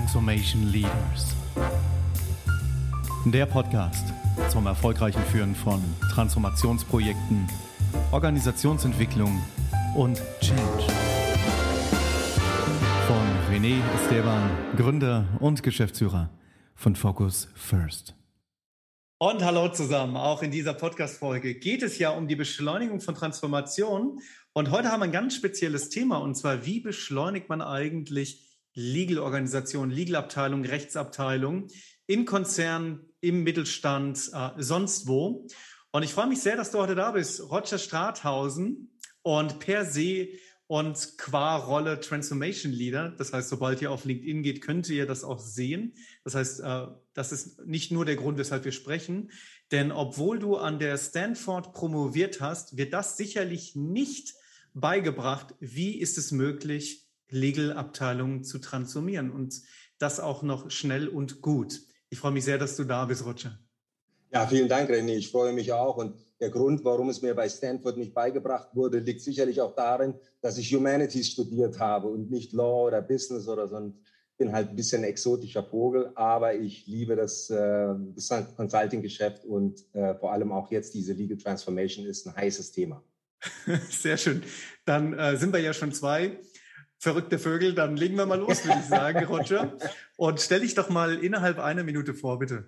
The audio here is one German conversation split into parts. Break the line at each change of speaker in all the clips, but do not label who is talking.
Transformation Leaders. Der Podcast zum erfolgreichen Führen von Transformationsprojekten, Organisationsentwicklung und Change. Von René Esteban, Gründer und Geschäftsführer von Focus First.
Und hallo zusammen. Auch in dieser Podcast-Folge geht es ja um die Beschleunigung von Transformation. Und heute haben wir ein ganz spezielles Thema. Und zwar, wie beschleunigt man eigentlich Legal-Organisationen, Legal-Abteilung, Rechtsabteilung in Konzernen, im Mittelstand, äh, sonst wo. Und ich freue mich sehr, dass du heute da bist. Roger Strathausen und per se und qua Rolle Transformation Leader. Das heißt, sobald ihr auf LinkedIn geht, könnt ihr das auch sehen. Das heißt, äh, das ist nicht nur der Grund, weshalb wir sprechen. Denn obwohl du an der Stanford promoviert hast, wird das sicherlich nicht beigebracht, wie ist es möglich, Legal-Abteilungen zu transformieren und das auch noch schnell und gut. Ich freue mich sehr, dass du da bist, Roger.
Ja, vielen Dank, René. Ich freue mich auch. Und der Grund, warum es mir bei Stanford nicht beigebracht wurde, liegt sicherlich auch darin, dass ich Humanities studiert habe und nicht Law oder Business oder so. Und bin halt ein bisschen ein exotischer Vogel, aber ich liebe das, äh, das Consulting-Geschäft und äh, vor allem auch jetzt diese Legal Transformation ist ein heißes Thema.
Sehr schön. Dann äh, sind wir ja schon zwei verrückte Vögel. Dann legen wir mal los, würde ich sagen, Roger. Und stell dich doch mal innerhalb einer Minute vor, bitte.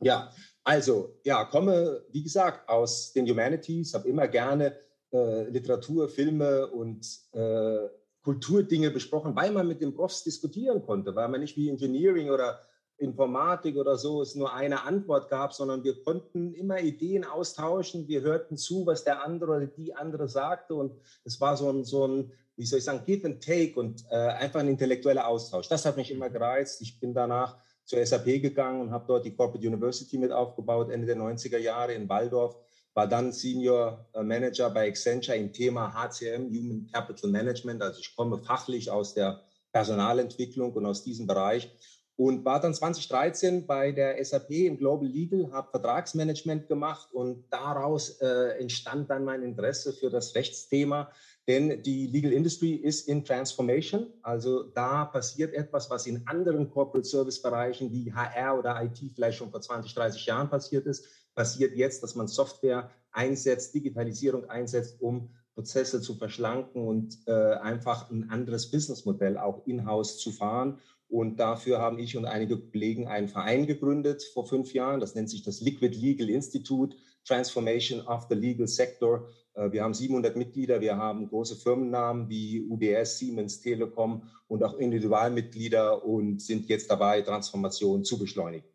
Ja, also, ja, komme, wie gesagt, aus den Humanities, habe immer gerne äh, Literatur, Filme und äh, Kulturdinge besprochen, weil man mit den Profs diskutieren konnte, weil man nicht wie Engineering oder Informatik oder so es nur eine Antwort gab, sondern wir konnten immer Ideen austauschen. Wir hörten zu, was der andere oder die andere sagte. Und es war so ein, so ein wie soll ich sagen, Give and Take und äh, einfach ein intellektueller Austausch. Das hat mich immer gereizt. Ich bin danach zur SAP gegangen und habe dort die Corporate University mit aufgebaut, Ende der 90er Jahre in Waldorf, war dann Senior äh, Manager bei Accenture im Thema HCM, Human Capital Management. Also ich komme fachlich aus der Personalentwicklung und aus diesem Bereich und war dann 2013 bei der SAP im Global Legal, habe Vertragsmanagement gemacht und daraus äh, entstand dann mein Interesse für das Rechtsthema, denn die Legal Industry ist in Transformation, also da passiert etwas, was in anderen Corporate Service Bereichen wie HR oder IT vielleicht schon vor 20, 30 Jahren passiert ist, passiert jetzt, dass man Software einsetzt, Digitalisierung einsetzt, um Prozesse zu verschlanken und äh, einfach ein anderes Businessmodell auch in-house zu fahren. Und dafür haben ich und einige Kollegen einen Verein gegründet vor fünf Jahren. Das nennt sich das Liquid Legal Institute, Transformation of the Legal Sector. Äh, wir haben 700 Mitglieder, wir haben große Firmennamen wie UBS, Siemens, Telekom und auch Individualmitglieder und sind jetzt dabei, Transformation zu beschleunigen.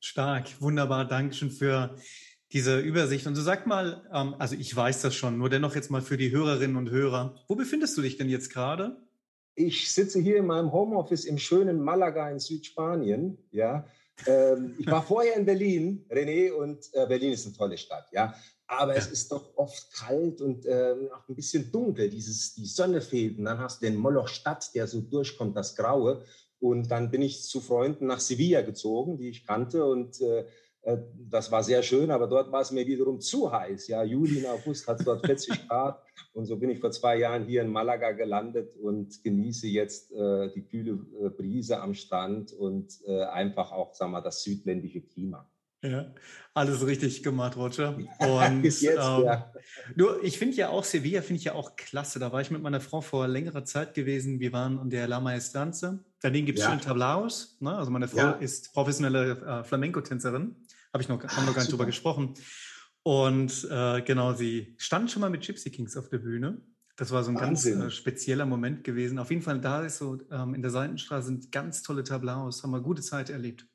Stark, wunderbar. Dankeschön für diese Übersicht. Und so sag mal, ähm, also ich weiß das schon, nur dennoch jetzt mal für die Hörerinnen und Hörer. Wo befindest du dich denn jetzt gerade?
ich sitze hier in meinem Homeoffice im schönen Malaga in Südspanien. Ja, ähm, ich war vorher in Berlin, René, und äh, Berlin ist eine tolle Stadt. Ja, aber es ist doch oft kalt und äh, auch ein bisschen dunkel. Dieses, die Sonne fehlt. Und dann hast du den Moloch Stadt, der so durchkommt, das Graue. Und dann bin ich zu Freunden nach Sevilla gezogen, die ich kannte und äh, äh, das war sehr schön, aber dort war es mir wiederum zu heiß. Ja, Juli und August hat es dort 40 Grad. Und so bin ich vor zwei Jahren hier in Malaga gelandet und genieße jetzt äh, die kühle äh, Brise am Strand und äh, einfach auch, sagen wir, das südländische Klima.
Ja, alles richtig gemacht, Roger. Und jetzt, ähm, ja. nur, ich finde ja auch Sevilla finde ich ja auch klasse. Da war ich mit meiner Frau vor längerer Zeit gewesen. Wir waren an der La Maestranza. Daneben gibt es ja. schon Tablaos. Ne? Also meine Frau ja. ist professionelle äh, Flamenco-Tänzerin. Habe ich noch, haben noch gar nicht drüber gesprochen. Und äh, genau, sie stand schon mal mit Gypsy Kings auf der Bühne. Das war so ein Wahnsinn. ganz äh, spezieller Moment gewesen. Auf jeden Fall, da ist so, ähm, in der Seitenstraße sind ganz tolle Tablaus, haben wir gute Zeit erlebt.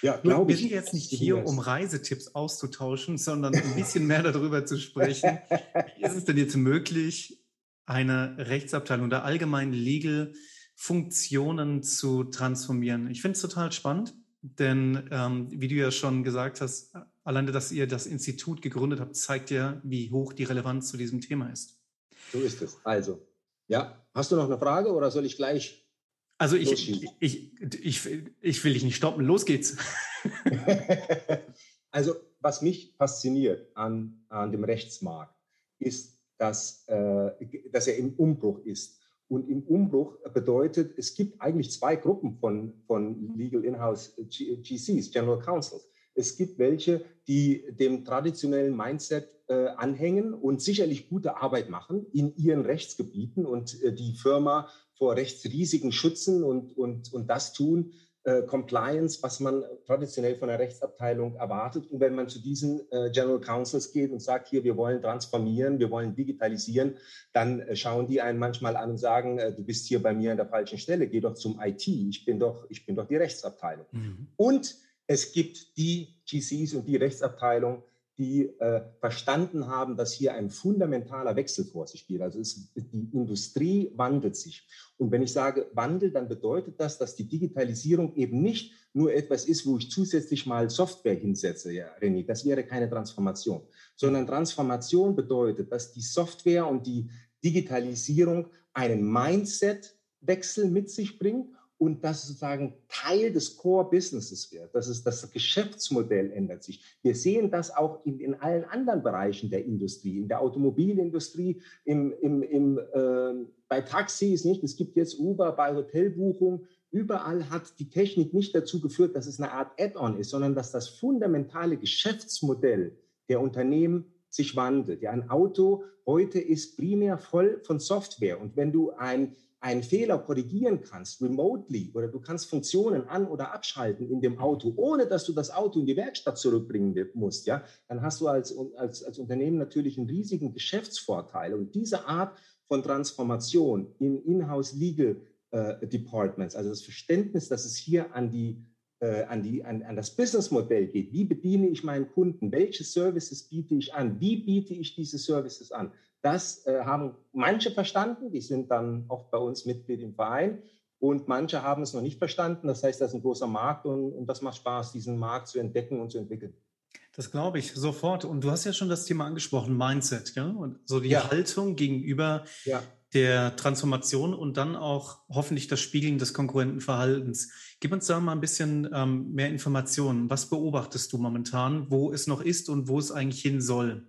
Ja, glaube Wir sind jetzt nicht hier, um Reisetipps auszutauschen, sondern ein bisschen mehr darüber zu sprechen. Wie ist es denn jetzt möglich, eine Rechtsabteilung oder allgemein Legal Funktionen zu transformieren? Ich finde es total spannend. Denn ähm, wie du ja schon gesagt hast, alleine, dass ihr das Institut gegründet habt, zeigt ja, wie hoch die Relevanz zu diesem Thema ist.
So ist es. Also, ja, hast du noch eine Frage oder soll ich gleich?
Also ich, ich, ich, ich, will dich nicht stoppen. Los geht's.
also, was mich fasziniert an, an dem Rechtsmarkt, ist, dass, äh, dass er im Umbruch ist Und im Umbruch bedeutet, es gibt eigentlich zwei Gruppen von, von Legal In-house GCs, General Counsels. Es gibt welche, die dem traditionellen Mindset äh, anhängen und sicherlich gute Arbeit machen in ihren Rechtsgebieten und äh, die Firma vor Rechtsrisiken schützen und, und, und das tun, äh, Compliance, was man traditionell von der Rechtsabteilung erwartet. Und wenn man zu diesen äh, General Counsels geht und sagt, hier, wir wollen transformieren, wir wollen digitalisieren, dann äh, schauen die einen manchmal an und sagen, äh, du bist hier bei mir an der falschen Stelle, geh doch zum IT, ich bin doch, ich bin doch die Rechtsabteilung. Mhm. Und es gibt die GCs und die Rechtsabteilung, die äh, verstanden haben, dass hier ein fundamentaler Wechsel vor sich geht. Also es, die Industrie wandelt sich. Und wenn ich sage Wandel, dann bedeutet das, dass die Digitalisierung eben nicht nur etwas ist, wo ich zusätzlich mal Software hinsetze, ja, René, das wäre keine Transformation, sondern Transformation bedeutet, dass die Software und die Digitalisierung einen Mindset-Wechsel mit sich bringt und das sozusagen Teil des Core-Businesses wird. Das ist das Geschäftsmodell ändert sich. Wir sehen das auch in, in allen anderen Bereichen der Industrie, in der Automobilindustrie, im, im, im, äh, bei Taxis, nicht? Es gibt jetzt Uber bei Hotelbuchung. Überall hat die Technik nicht dazu geführt, dass es eine Art Add-on ist, sondern dass das fundamentale Geschäftsmodell der Unternehmen sich wandelt. Ja, ein Auto heute ist primär voll von Software. Und wenn du ein einen Fehler korrigieren kannst, remotely, oder du kannst Funktionen an- oder abschalten in dem Auto, ohne dass du das Auto in die Werkstatt zurückbringen musst, ja, dann hast du als, als, als Unternehmen natürlich einen riesigen Geschäftsvorteil. Und diese Art von Transformation in In-house Legal äh, Departments, also das Verständnis, dass es hier an die äh, an, die, an, an das Businessmodell geht. Wie bediene ich meinen Kunden? Welche Services biete ich an? Wie biete ich diese Services an? Das äh, haben manche verstanden, die sind dann auch bei uns Mitglied im Verein. Und manche haben es noch nicht verstanden. Das heißt, das ist ein großer Markt und, und das macht Spaß, diesen Markt zu entdecken und zu entwickeln.
Das glaube ich sofort. Und du hast ja schon das Thema angesprochen, Mindset, gell? Und so die ja. Haltung gegenüber ja. der Transformation und dann auch hoffentlich das Spiegeln des Konkurrentenverhaltens. Gib uns da mal ein bisschen ähm, mehr Informationen. Was beobachtest du momentan, wo es noch ist und wo es eigentlich hin soll?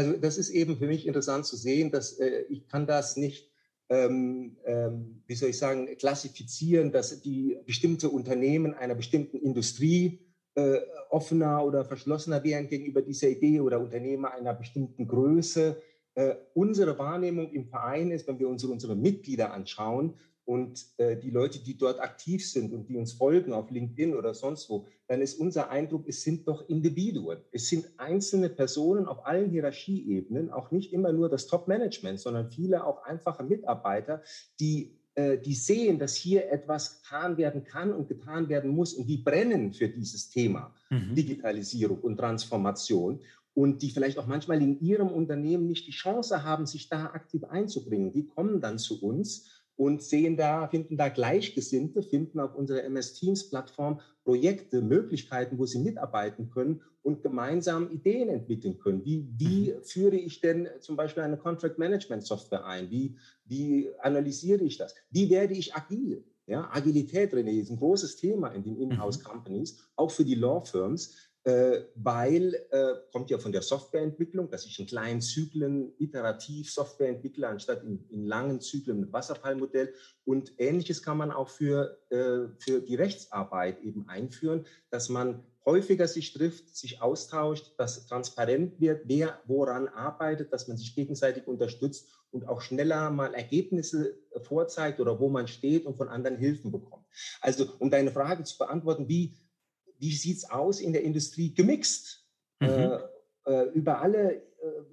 Also das ist eben für mich interessant zu sehen, dass äh, ich kann das nicht, ähm, ähm, wie soll ich sagen, klassifizieren, dass die bestimmte Unternehmen einer bestimmten Industrie äh, offener oder verschlossener wären gegenüber dieser Idee oder Unternehmer einer bestimmten Größe. Äh, unsere Wahrnehmung im Verein ist, wenn wir unsere, unsere Mitglieder anschauen, und äh, die Leute, die dort aktiv sind und die uns folgen auf LinkedIn oder sonst wo, dann ist unser Eindruck, es sind doch Individuen. Es sind einzelne Personen auf allen Hierarchieebenen, auch nicht immer nur das Top-Management, sondern viele auch einfache Mitarbeiter, die äh, die sehen, dass hier etwas getan werden kann und getan werden muss und die brennen für dieses Thema mhm. Digitalisierung und Transformation und die vielleicht auch manchmal in ihrem Unternehmen nicht die Chance haben, sich da aktiv einzubringen. Die kommen dann zu uns und sehen da, finden da Gleichgesinnte, finden auf unserer MS Teams Plattform Projekte, Möglichkeiten, wo sie mitarbeiten können und gemeinsam Ideen entwickeln können. Wie, wie mhm. führe ich denn zum Beispiel eine Contract Management Software ein? Wie, wie analysiere ich das? Wie werde ich agil? Ja, Agilität, René, ist ein großes Thema in den mhm. Inhouse Companies, auch für die Law Firms weil, äh, kommt ja von der Softwareentwicklung, dass ich in kleinen Zyklen iterativ Software entwickle, anstatt in, in langen Zyklen mit Wasserfallmodell. Und ähnliches kann man auch für, äh, für die Rechtsarbeit eben einführen, dass man häufiger sich trifft, sich austauscht, dass transparent wird, wer woran arbeitet, dass man sich gegenseitig unterstützt und auch schneller mal Ergebnisse vorzeigt oder wo man steht und von anderen Hilfen bekommt. Also um deine Frage zu beantworten, wie wie sieht es aus in der Industrie gemixt? Mhm. Äh, äh, über alle äh,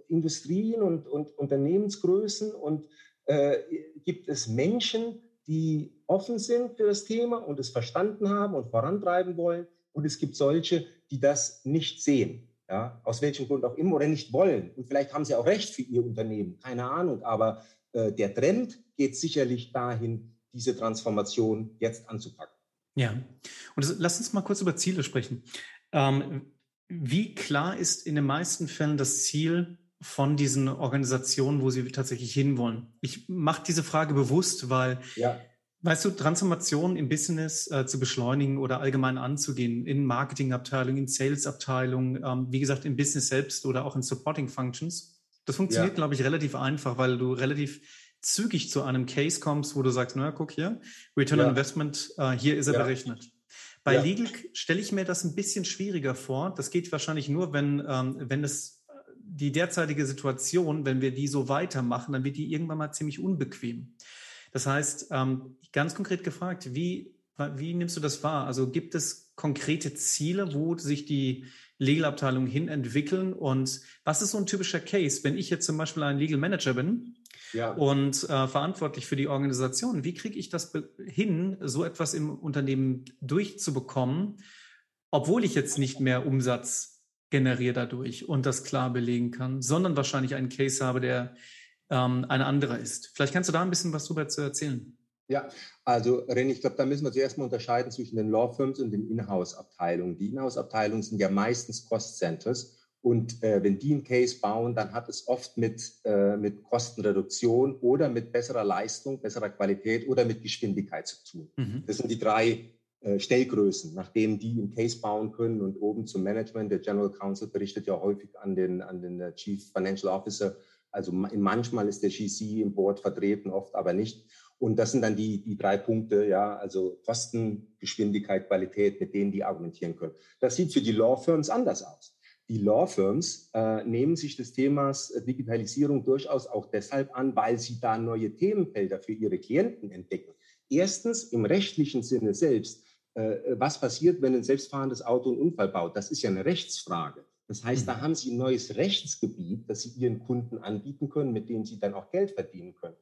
Industrien und, und Unternehmensgrößen und äh, gibt es Menschen, die offen sind für das Thema und es verstanden haben und vorantreiben wollen. Und es gibt solche, die das nicht sehen, ja, aus welchem Grund auch immer oder nicht wollen. Und vielleicht haben sie auch recht für ihr Unternehmen, keine Ahnung. Aber äh, der Trend geht sicherlich dahin, diese Transformation jetzt anzupacken.
Ja, und das, lass uns mal kurz über Ziele sprechen. Ähm, wie klar ist in den meisten Fällen das Ziel von diesen Organisationen, wo sie tatsächlich hinwollen? Ich mache diese Frage bewusst, weil, ja. weißt du, Transformation im Business äh, zu beschleunigen oder allgemein anzugehen, in Marketingabteilungen, in Salesabteilungen, ähm, wie gesagt, im Business selbst oder auch in Supporting Functions, das funktioniert, ja. glaube ich, relativ einfach, weil du relativ zügig zu einem Case kommst, wo du sagst, naja, guck hier, Return on Investment, äh, hier ist er berechnet. Bei ja. Legal stelle ich mir das ein bisschen schwieriger vor. Das geht wahrscheinlich nur, wenn, ähm, wenn es äh, die derzeitige Situation, wenn wir die so weitermachen, dann wird die irgendwann mal ziemlich unbequem. Das heißt, ähm, ganz konkret gefragt, wie, wie nimmst du das wahr? Also gibt es konkrete Ziele, wo sich die Legal-Abteilungen hin entwickeln? Und was ist so ein typischer Case, wenn ich jetzt zum Beispiel ein Legal Manager bin ja. und äh, verantwortlich für die Organisation. Wie kriege ich das hin, so etwas im Unternehmen durchzubekommen, obwohl ich jetzt nicht mehr Umsatz generiere dadurch und das klar belegen kann, sondern wahrscheinlich einen Case habe, der ähm, ein anderer ist. Vielleicht kannst du da ein bisschen was drüber zu erzählen.
Ja, also René, ich glaube, da müssen wir zuerst mal unterscheiden zwischen den Law Firms und den Inhouse-Abteilungen. Die Inhouse-Abteilungen sind ja meistens Cost Centers und äh, wenn die einen Case bauen, dann hat es oft mit, äh, mit Kostenreduktion oder mit besserer Leistung, besserer Qualität oder mit Geschwindigkeit zu tun. Mhm. Das sind die drei äh, Stellgrößen, nachdem die einen Case bauen können. Und oben zum Management, der General Counsel berichtet ja häufig an den, an den äh, Chief Financial Officer. Also manchmal ist der GC im Board vertreten, oft aber nicht. Und das sind dann die, die drei Punkte, ja, also Kosten, Geschwindigkeit, Qualität, mit denen die argumentieren können. Das sieht für die Law Firms anders aus. Die Law Firms äh, nehmen sich des Themas äh, Digitalisierung durchaus auch deshalb an, weil sie da neue Themenfelder für ihre Klienten entdecken. Erstens im rechtlichen Sinne selbst. Äh, was passiert, wenn ein selbstfahrendes Auto einen Unfall baut? Das ist ja eine Rechtsfrage. Das heißt, da mhm. haben Sie ein neues Rechtsgebiet, das Sie Ihren Kunden anbieten können, mit dem Sie dann auch Geld verdienen können.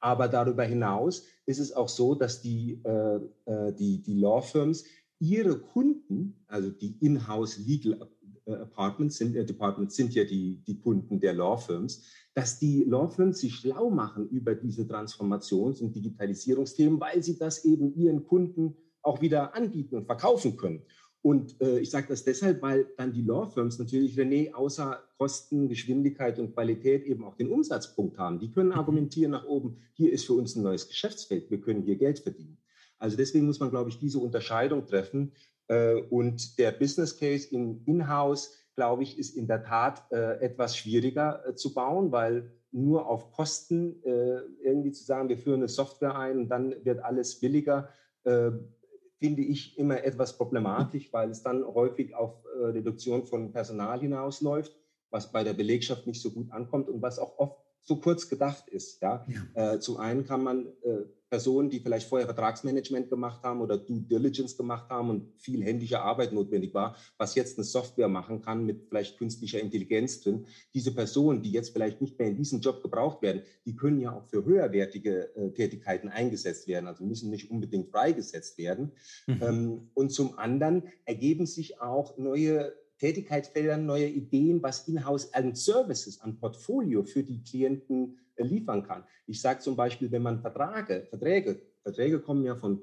Aber darüber hinaus ist es auch so, dass die, äh, äh die, die Law Firms ihre Kunden, also die In-house Legal Apartments sind, äh, Departments sind ja die, die Kunden der Law Firms, dass die Law Firms sich schlau machen über diese Transformations- und Digitalisierungsthemen, weil sie das eben ihren Kunden auch wieder anbieten und verkaufen können. Und äh, ich sage das deshalb, weil dann die Law Firms natürlich, René, außer Kosten, Geschwindigkeit und Qualität eben auch den Umsatzpunkt haben. Die können mhm. argumentieren nach oben, hier ist für uns ein neues Geschäftsfeld, wir können hier Geld verdienen. Also deswegen muss man, glaube ich, diese Unterscheidung treffen. Äh, und der Business Case in In-house, glaube ich, ist in der Tat äh, etwas schwieriger äh, zu bauen, weil nur auf Kosten irgendwie zu sagen, wir führen eine Software ein und dann wird alles billiger, finde ich immer etwas problematisch, weil es dann häufig auf Reduktion von Personal hinausläuft, was bei der Belegschaft nicht so gut ankommt und was auch oft so kurz gedacht ist. Ja? ja. Äh, zum einen kann man äh, Personen, die vielleicht vorher Vertragsmanagement gemacht haben oder Due Diligence gemacht haben und viel händische Arbeit notwendig war, was jetzt eine Software machen kann mit vielleicht künstlicher Intelligenz drin. Diese Personen, die jetzt vielleicht nicht mehr in diesem Job gebraucht werden, die können ja auch für höherwertige äh, Tätigkeiten eingesetzt werden, also müssen nicht unbedingt freigesetzt werden. Mhm. Ähm, und zum anderen ergeben sich auch neue Tätigkeitsfeldern, neue Ideen, was Inhouse an Services, an Portfolio für die Klienten äh, liefern kann. Ich sage zum Beispiel, wenn man Verträge, Verträge, Verträge kommen ja von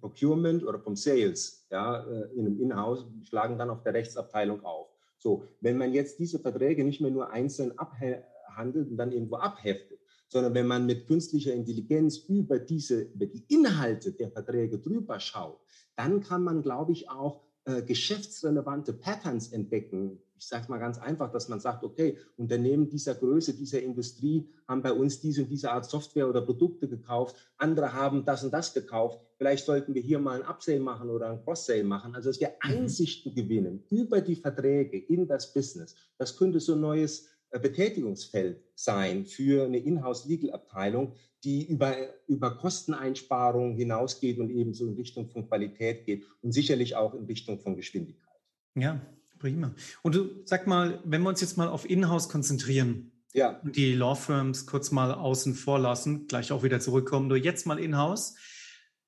Procurement oder vom Sales, ja, äh, in einem Inhouse, schlagen dann auf der Rechtsabteilung auf. So, wenn man jetzt diese Verträge nicht mehr nur einzeln abhandelt und dann irgendwo abheftet, sondern wenn man mit künstlicher Intelligenz über diese, über die Inhalte der Verträge drüber schaut, dann kann man, glaube ich, auch äh, geschäftsrelevante Patterns entdecken. Ich sage mal ganz einfach, dass man sagt, okay, Unternehmen dieser Größe, dieser Industrie haben bei uns diese und diese Art Software oder Produkte gekauft, andere haben das und das gekauft. Vielleicht sollten wir hier mal ein Upsale machen oder ein Cross-Sale machen. Also dass wir mhm. Einsichten gewinnen über die Verträge in das Business. Das könnte so ein neues Betätigungsfeld sein für eine Inhouse-Legal-Abteilung, die über, über Kosteneinsparungen hinausgeht und ebenso in Richtung von Qualität geht und sicherlich auch in Richtung von Geschwindigkeit.
Ja, prima. Und du sag mal, wenn wir uns jetzt mal auf Inhouse konzentrieren ja. die Law Firms kurz mal außen vor lassen, gleich auch wieder zurückkommen, du jetzt mal Inhouse.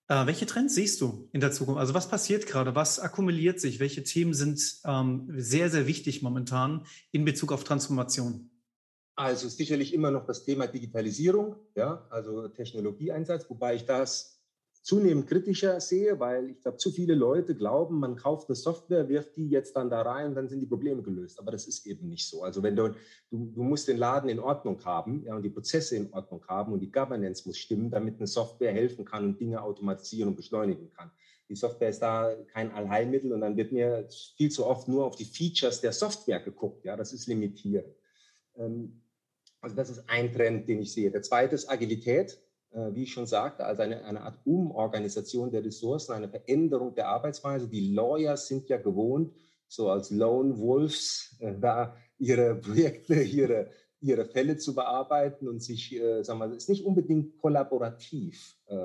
Äh, welche Trends siehst du in der Zukunft? Also was passiert gerade? Was akkumuliert sich? Welche Themen sind ähm, sehr, sehr wichtig momentan in Bezug auf Transformation?
Also sicherlich immer noch das Thema Digitalisierung, ja, also Technologieeinsatz, wobei ich das zunehmend kritischer sehe, weil ich glaube, zu viele Leute glauben, man kauft eine Software, wirft die jetzt dann da rein und dann sind die Probleme gelöst. Aber das ist eben nicht so. Also wenn du, du, du musst den Laden in Ordnung haben ja, und die Prozesse in Ordnung haben und die Governance muss stimmen, damit eine Software helfen kann und Dinge automatisieren und beschleunigen kann. Die Software ist da kein Allheilmittel und dann wird mir viel zu oft nur auf die Features der Software geguckt. Ja, das ist limitierend. Ähm, Also das ist ein Trend, den ich sehe. Der zweite ist Agilität, wie ich schon sagte, also eine, eine Art Umorganisation der Ressourcen, eine Veränderung der Arbeitsweise. Die Lawyers sind ja gewohnt, so als Lone Wolves, äh, da ihre Projekte, ihre ihre Fälle zu bearbeiten und sich, äh, sagen wir, ist nicht unbedingt kollaborativ, äh,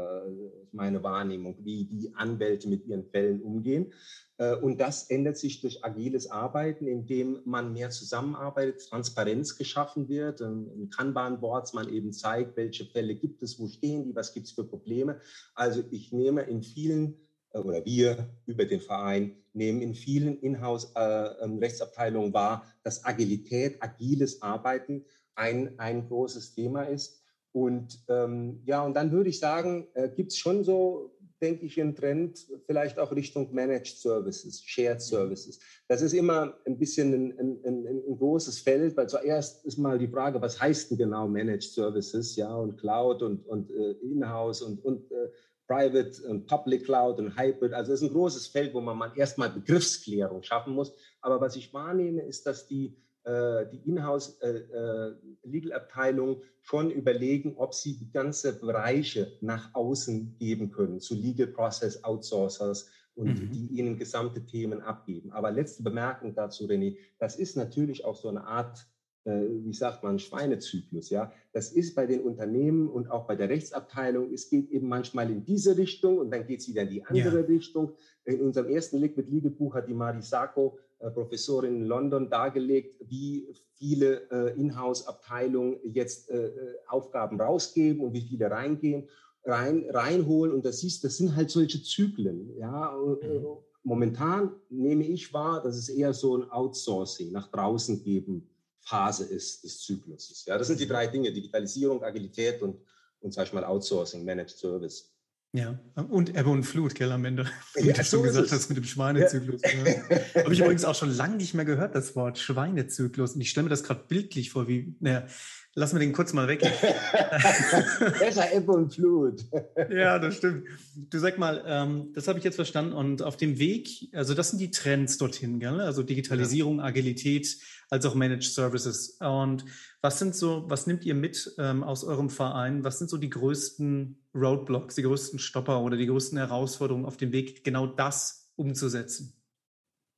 meine Wahrnehmung, wie die Anwälte mit ihren Fällen umgehen. Äh, und das ändert sich durch agiles Arbeiten, indem man mehr zusammenarbeitet, Transparenz geschaffen wird, in Kanban-Boards man eben zeigt, welche Fälle gibt es, wo stehen die, was gibt es für Probleme. Also ich nehme in vielen oder wir über den Verein nehmen in vielen Inhouse-Rechtsabteilungen äh, ähm, wahr, dass Agilität, agiles Arbeiten ein, ein großes Thema ist. Und ähm, ja, und dann würde ich sagen, äh, gibt es schon so, denke ich, einen Trend vielleicht auch Richtung Managed Services, Shared Services. Das ist immer ein bisschen ein, ein, ein, ein großes Feld, weil zuerst ist mal die Frage, was heißt denn genau Managed Services, ja, und Cloud und, und äh, Inhouse und, und äh, Private und Public Cloud und Hybrid. Also es ist ein großes Feld, wo man mal erstmal Begriffsklärung schaffen muss. Aber was ich wahrnehme, ist, dass die, äh, die Inhouse-Legal-Abteilung äh, äh schon überlegen, ob sie die ganze Bereiche nach außen geben können, zu Legal Process Outsourcers und mhm. die ihnen gesamte Themen abgeben. Aber letzte Bemerkung dazu, René, das ist natürlich auch so eine Art wie sagt man, Schweinezyklus. Ja, das ist bei den Unternehmen und auch bei der Rechtsabteilung. Es geht eben manchmal in diese Richtung und dann geht es wieder in die andere ja. Richtung. In unserem ersten Liquid Legal Buch hat die Mari Sacco, äh, Professorin in London, dargelegt, wie viele äh, Inhouse-Abteilungen jetzt äh, äh, Aufgaben rausgeben und wie viele reingehen, rein, reinholen. Und das siehst, das sind halt solche Zyklen. Ja, mhm. momentan nehme ich wahr, dass es eher so ein Outsourcing nach draußen geben Phase ist des Zykluses. Ja, das sind die drei Dinge, Digitalisierung, Agilität und, und sag ich mal, Outsourcing, Managed Service.
Ja, und Ebbe und Flut, gell, am Ende. Wie ja, du schon gesagt hast mit dem Schweinezyklus. Ja. Habe ich übrigens auch schon lange nicht mehr gehört, das Wort Schweinezyklus. Und ich stelle mir das gerade bildlich vor, wie, naja, Lassen wir den kurz mal weg.
Besser Ebbe und Flut.
ja, das stimmt. Du sag mal, ähm, das habe ich jetzt verstanden. Und auf dem Weg, also das sind die Trends dorthin, gell? Also Digitalisierung, ja. Agilität, als auch Managed Services. Und was sind so, was nimmt ihr mit ähm, aus eurem Verein? Was sind so die größten Roadblocks, die größten Stopper oder die größten Herausforderungen auf dem Weg, genau das umzusetzen?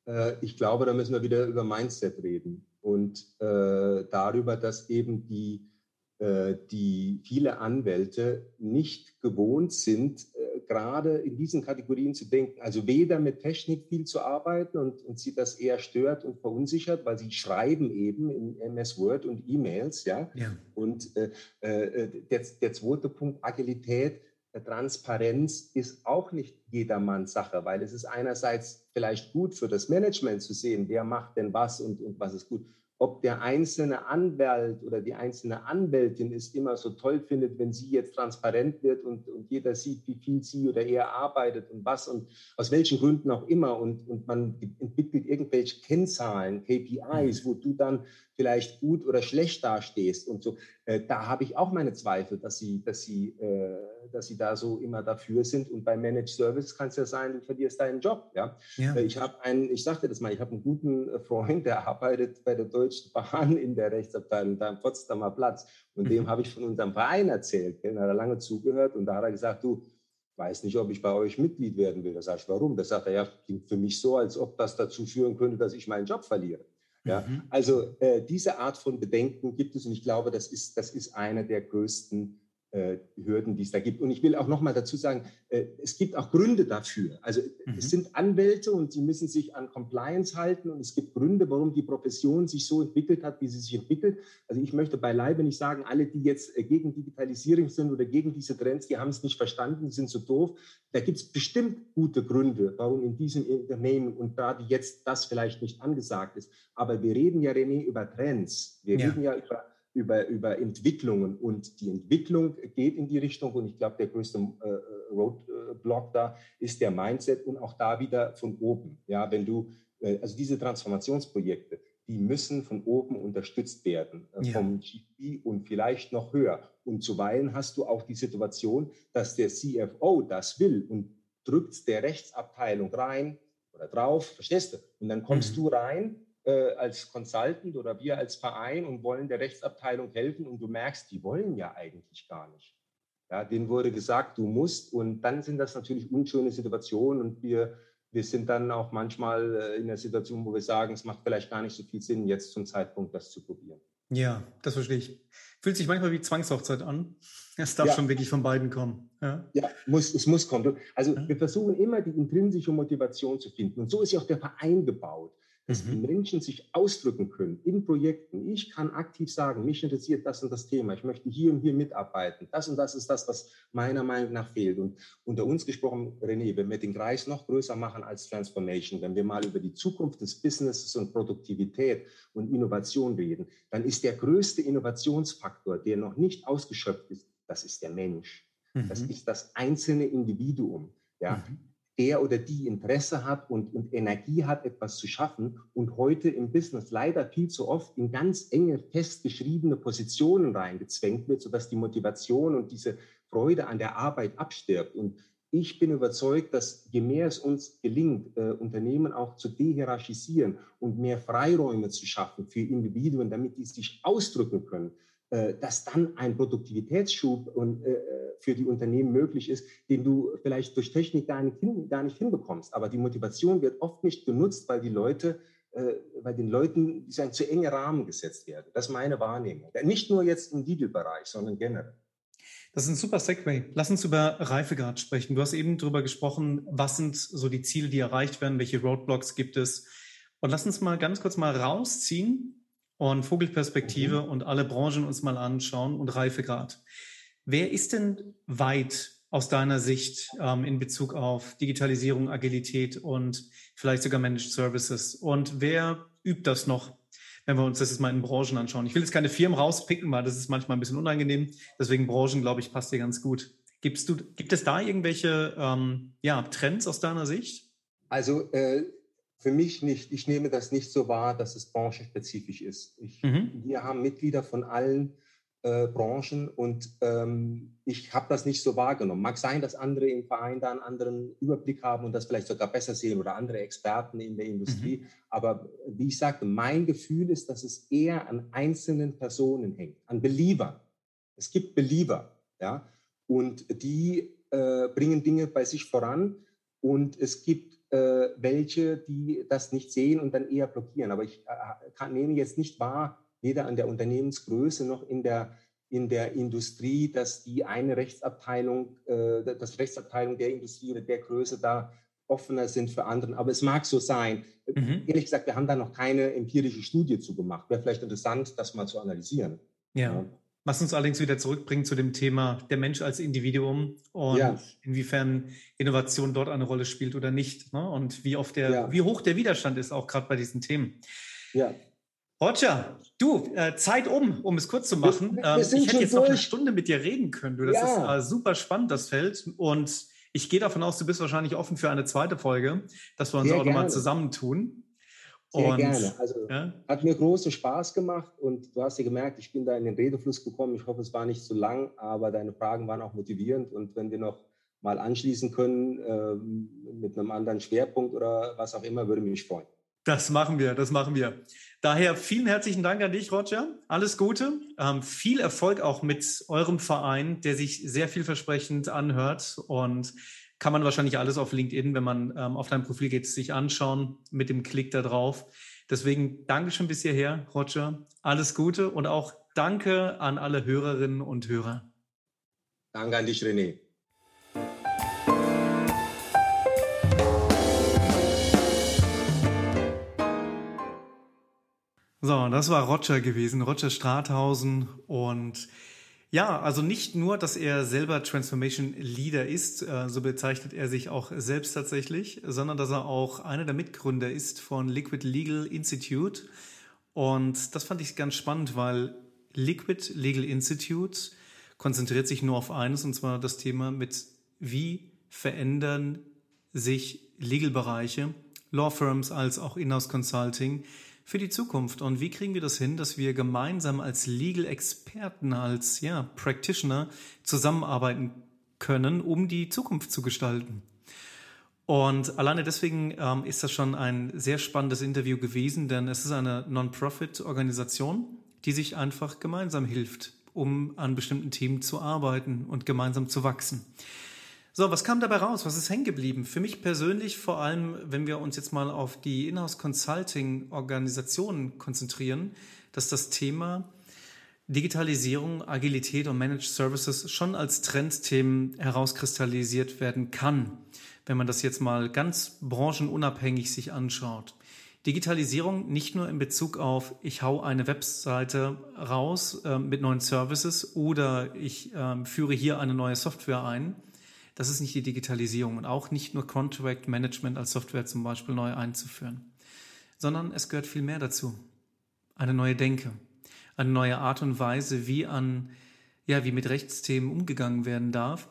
Äh, ich glaube, da müssen wir wieder über Mindset reden und äh, darüber, dass eben die, die viele Anwälte nicht gewohnt sind, äh, gerade in diesen Kategorien zu denken. Also weder mit Technik viel zu arbeiten und, und sie das eher stört und verunsichert, weil sie schreiben eben in MS Word und E-Mails, ja. ja. Und äh, äh, der, der zweite Punkt, Agilität Transparenz ist auch nicht jedermanns Sache, weil es ist einerseits vielleicht gut für das Management zu sehen, wer macht denn was und, und was ist gut ob der einzelne Anwalt oder die einzelne Anwältin es immer so toll findet, wenn sie jetzt transparent wird und, und jeder sieht, wie viel sie oder er arbeitet und was und aus welchen Gründen auch immer. Und, und man entwickelt irgendwelche Kennzahlen, KPIs, wo du dann vielleicht gut oder schlecht dastehst und so. Äh, da habe ich auch meine Zweifel, dass sie, dass, sie, äh, dass sie da so immer dafür sind. Und bei Managed Service kann es ja sein, du verlierst deinen Job. Ja? ja. Äh, ich habe einen, ich sagte das mal, ich habe einen guten äh, Freund, der arbeitet bei der Deutschen Bahn in der Rechtsabteilung da am Potsdamer Platz. Und mhm. dem habe ich von unserem Verein erzählt. Den hat er lange zugehört und da hat er gesagt, du, weiß nicht, ob ich bei euch Mitglied werden will. Da sage ich, warum? Da sagt er, ja, klingt für mich so, als ob das dazu führen könnte, dass ich meinen Job verliere. Ja, mhm. Also äh, diese Art von Bedenken gibt es und ich glaube, das ist, das ist eine der größten Hürden, die es da gibt. Und ich will auch noch mal dazu sagen, äh, es gibt auch Gründe dafür. Also mhm. es sind Anwälte und sie müssen sich an Compliance halten und es gibt Gründe, warum die Profession sich so entwickelt hat, wie sie sich entwickelt. Also ich möchte beileibe nicht sagen, alle, die jetzt äh, gegen Digitalisierung sind oder gegen diese Trends, die haben es nicht verstanden, sind so doof. Da gibt es bestimmt gute Gründe, warum in diesem Unternehmen und gerade jetzt das vielleicht nicht angesagt ist. Aber wir reden ja, René, über Trends. Wir ja. reden ja über über, über Entwicklungen. Und die Entwicklung geht in die Richtung. Und ich glaube, der größte äh, Roadblock da ist der Mindset und auch da wieder von oben. Ja, wenn du, äh, also diese Transformationsprojekte, die müssen von oben unterstützt werden, äh, ja. vom GP und vielleicht noch höher. Und zuweilen hast du auch die Situation, dass der CFO das will und drückt der Rechtsabteilung rein oder drauf, verstehst du? Und dann kommst mhm. du rein äh, als Consultant oder wir als Verein und wollen der Rechtsabteilung helfen und du merkst, die wollen ja eigentlich gar nicht. Ja, denen wurde gesagt, du musst und dann sind das natürlich unschöne Situationen und wir, wir sind dann auch manchmal äh, in der Situation, wo wir sagen, es macht vielleicht gar nicht so viel Sinn, jetzt zum Zeitpunkt das zu probieren.
Ja, das verstehe ich. Fühlt sich manchmal wie Zwangshochzeit an. Es darf ja. schon wirklich von beiden kommen.
Ja, ja muss, es muss kommen. Also ja. wir versuchen immer die intrinsische Motivation zu finden. Und so ist ja auch der Verein gebaut dass mhm. die Menschen sich ausdrücken können in Projekten. Ich kann aktiv sagen, mich interessiert das und das Thema, ich möchte hier und hier mitarbeiten. Das und das ist das, was meiner Meinung nach fehlt. Und unter uns gesprochen, René, wenn wir den Kreis noch größer machen als Transformation, wenn wir mal über die Zukunft des Businesses und Produktivität und Innovation reden, dann ist der größte Innovationsfaktor, der noch nicht ausgeschöpft ist, das ist der Mensch. Mhm. Das ist das einzelne Individuum. Ja. Mhm der oder die Interesse hat und, und Energie hat, etwas zu schaffen und heute im Business leider viel zu oft in ganz enge, festgeschriebene Positionen reingezwängt wird, sodass die Motivation und diese Freude an der Arbeit abstirbt. Und ich bin überzeugt, dass je mehr es uns gelingt, äh, Unternehmen auch zu dehierarchisieren und mehr Freiräume zu schaffen für Individuen, damit die sich ausdrücken können, dass dann ein Produktivitätsschub und, äh, für die Unternehmen möglich ist, den du vielleicht durch Technik gar nicht, hin, gar nicht hinbekommst. Aber die Motivation wird oft nicht genutzt, weil die Leute, äh, weil den Leuten ein zu enge Rahmen gesetzt werden. Das ist meine Wahrnehmung. Nicht nur jetzt im Legal-Bereich, sondern generell.
Das ist ein super Segway. Lass uns über Reifegrad sprechen. Du hast eben darüber gesprochen, was sind so die Ziele, die erreicht werden, welche Roadblocks gibt es. Und lass uns mal ganz kurz mal rausziehen und Vogelperspektive mhm. und alle Branchen uns mal anschauen und Reifegrad. Wer ist denn weit aus deiner Sicht ähm, in Bezug auf Digitalisierung, Agilität und vielleicht sogar Managed Services? Und wer übt das noch, wenn wir uns das jetzt mal in Branchen anschauen? Ich will jetzt keine Firmen rauspicken, weil das ist manchmal ein bisschen unangenehm. Deswegen Branchen, glaube ich, passt dir ganz gut. Gibst du, gibt es da irgendwelche ähm, ja, Trends aus deiner Sicht?
Also äh, für mich nicht. Ich nehme das nicht so wahr, dass es branchenspezifisch ist. Ich, mhm. Wir haben Mitglieder von allen äh, Branchen und ähm, ich habe das nicht so wahrgenommen. Mag sein, dass andere im Verein da einen anderen Überblick haben und das vielleicht sogar besser sehen oder andere Experten in der Industrie. Mhm. Aber wie ich sagte, mein Gefühl ist, dass es eher an einzelnen Personen hängt, an Beliebern. Es gibt Belieber, ja, und die äh, bringen Dinge bei sich voran und es gibt äh, welche, die das nicht sehen und dann eher blockieren. Aber ich äh, kann, nehme jetzt nicht wahr, weder an der Unternehmensgröße noch in der, in der Industrie, dass die eine Rechtsabteilung, äh, das Rechtsabteilung der Industrie oder der Größe da offener sind für anderen. Aber es mag so sein. Mhm. Ehrlich gesagt, wir haben da noch keine empirische Studie zu gemacht. Wäre vielleicht interessant, das mal zu analysieren.
Ja. ja. Was uns allerdings wieder zurückbringt zu dem Thema der Mensch als Individuum und ja. inwiefern Innovation dort eine Rolle spielt oder nicht. Ne? Und wie oft der, ja. wie hoch der Widerstand ist, auch gerade bei diesen Themen. Ja. Roger, du, äh, Zeit um, um es kurz zu machen. Wir, wir ähm, ich hätte jetzt durch. noch eine Stunde mit dir reden können. Du, das ja. ist äh, super spannend, das Feld. Und ich gehe davon aus, du bist wahrscheinlich offen für eine zweite Folge, dass wir uns Sehr auch nochmal zusammentun.
Sehr und, gerne. Also ja? hat mir großen Spaß gemacht und du hast ja gemerkt, ich bin da in den Redefluss gekommen. Ich hoffe, es war nicht zu lang, aber deine Fragen waren auch motivierend und wenn wir noch mal anschließen können äh, mit einem anderen Schwerpunkt oder was auch immer, würde mich freuen.
Das machen wir, das machen wir. Daher vielen herzlichen Dank an dich, Roger. Alles Gute. Ähm, viel Erfolg auch mit eurem Verein, der sich sehr vielversprechend anhört und kann man wahrscheinlich alles auf LinkedIn, wenn man ähm, auf dein Profil geht, sich anschauen mit dem Klick da drauf. Deswegen danke schon bis hierher, Roger. Alles Gute und auch danke an alle Hörerinnen und Hörer.
Danke an dich, René.
So, das war Roger gewesen, Roger Strathausen und ja, also nicht nur, dass er selber Transformation Leader ist, äh, so bezeichnet er sich auch selbst tatsächlich, sondern dass er auch einer der Mitgründer ist von Liquid Legal Institute. Und das fand ich ganz spannend, weil Liquid Legal Institute konzentriert sich nur auf eines, und zwar das Thema mit, wie verändern sich Legal-Bereiche, Law Firms als auch Inhouse Consulting, für die Zukunft. Und wie kriegen wir das hin, dass wir gemeinsam als Legal-Experten, als ja, Practitioner zusammenarbeiten können, um die Zukunft zu gestalten? Und alleine deswegen ähm, ist das schon ein sehr spannendes Interview gewesen, denn es ist eine Non-Profit-Organisation, die sich einfach gemeinsam hilft, um an bestimmten Themen zu arbeiten und gemeinsam zu wachsen. So, was kam dabei raus? Was ist hängen geblieben? Für mich persönlich vor allem, wenn wir uns jetzt mal auf die Inhouse Consulting Organisationen konzentrieren, dass das Thema Digitalisierung, Agilität und Managed Services schon als Trendthemen herauskristallisiert werden kann, wenn man das jetzt mal ganz branchenunabhängig sich anschaut. Digitalisierung nicht nur in Bezug auf, ich hau eine Webseite raus äh, mit neuen Services oder ich äh, führe hier eine neue Software ein. Das ist nicht die Digitalisierung und auch nicht nur Contract Management als Software zum Beispiel neu einzuführen, sondern es gehört viel mehr dazu. Eine neue Denke, eine neue Art und Weise, wie an, ja, wie mit Rechtsthemen umgegangen werden darf.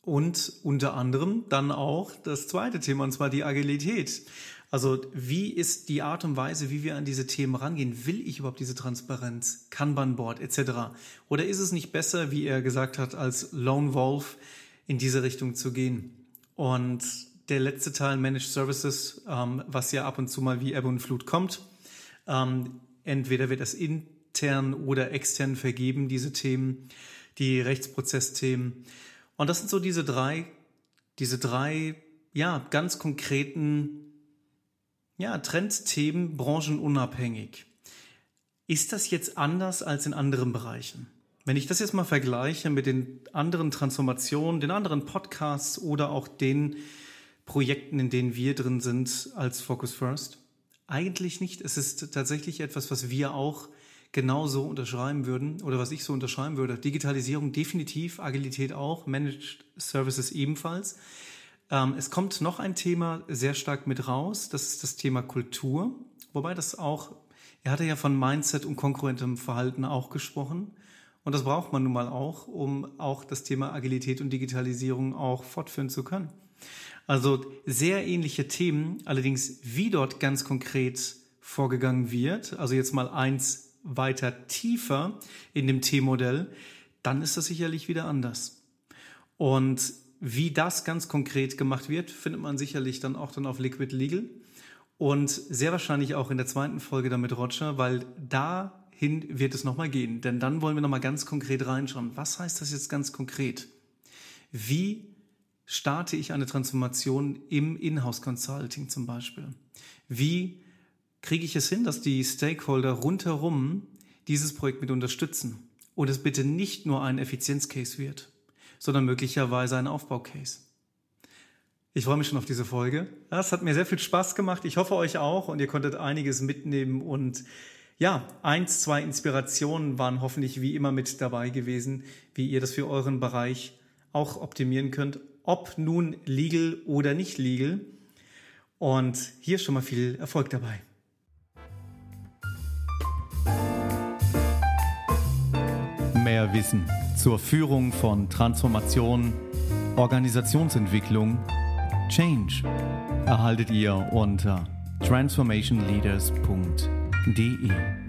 Und unter anderem dann auch das zweite Thema, und zwar die Agilität. Also wie ist die Art und Weise, wie wir an diese Themen rangehen? Will ich überhaupt diese Transparenz, Kanban-Board etc.? Oder ist es nicht besser, wie er gesagt hat, als Lone Wolf in diese Richtung zu gehen? Und der letzte Teil Managed Services, ähm, was ja ab und zu mal wie Ebbe und Flut kommt, ähm, Entweder wird das intern oder extern vergeben, diese Themen, die Rechtsprozessthemen. Und das sind so diese drei, diese drei, ja, ganz konkreten, ja, Trendthemen, branchenunabhängig. Ist das jetzt anders als in anderen Bereichen? Wenn ich das jetzt mal vergleiche mit den anderen Transformationen, den anderen Podcasts oder auch den Projekten, in denen wir drin sind als Focus First, eigentlich nicht. Es ist tatsächlich etwas, was wir auch genauso unterschreiben würden oder was ich so unterschreiben würde. Digitalisierung definitiv, Agilität auch, Managed Services ebenfalls. Ähm, es kommt noch ein Thema sehr stark mit raus, das ist das Thema Kultur, wobei das auch, er hatte ja von Mindset und konkurrentem Verhalten auch gesprochen. Und das braucht man nun mal auch, um auch das Thema Agilität und Digitalisierung auch fortführen zu können. Also sehr ähnliche Themen, allerdings wie dort ganz konkret vorgegangen wird, also jetzt mal eins weiter tiefer in dem T-Modell, dann ist das sicherlich wieder anders. Und wie das ganz konkret gemacht wird, findet man sicherlich dann auch dann auf Liquid Legal und sehr wahrscheinlich auch in der zweiten Folge damit Roger, weil dahin wird es nochmal gehen. Denn dann wollen wir nochmal ganz konkret reinschauen. Was heißt das jetzt ganz konkret? Wie starte ich eine Transformation im Inhouse Consulting zum Beispiel? Wie kriege ich es hin, dass die Stakeholder rundherum dieses Projekt mit unterstützen und es bitte nicht nur ein Effizienzcase wird, sondern möglicherweise ein Aufbaucase? Ich freue mich schon auf diese Folge. Es hat mir sehr viel Spaß gemacht. Ich hoffe euch auch und ihr konntet einiges mitnehmen und ja, eins, zwei Inspirationen waren hoffentlich wie immer mit dabei gewesen, wie ihr das für euren Bereich auch optimieren könnt ob nun legal oder nicht legal. Und hier schon mal viel Erfolg dabei.
Mehr Wissen zur Führung von Transformation, Organisationsentwicklung, Change erhaltet ihr unter transformationleaders.de.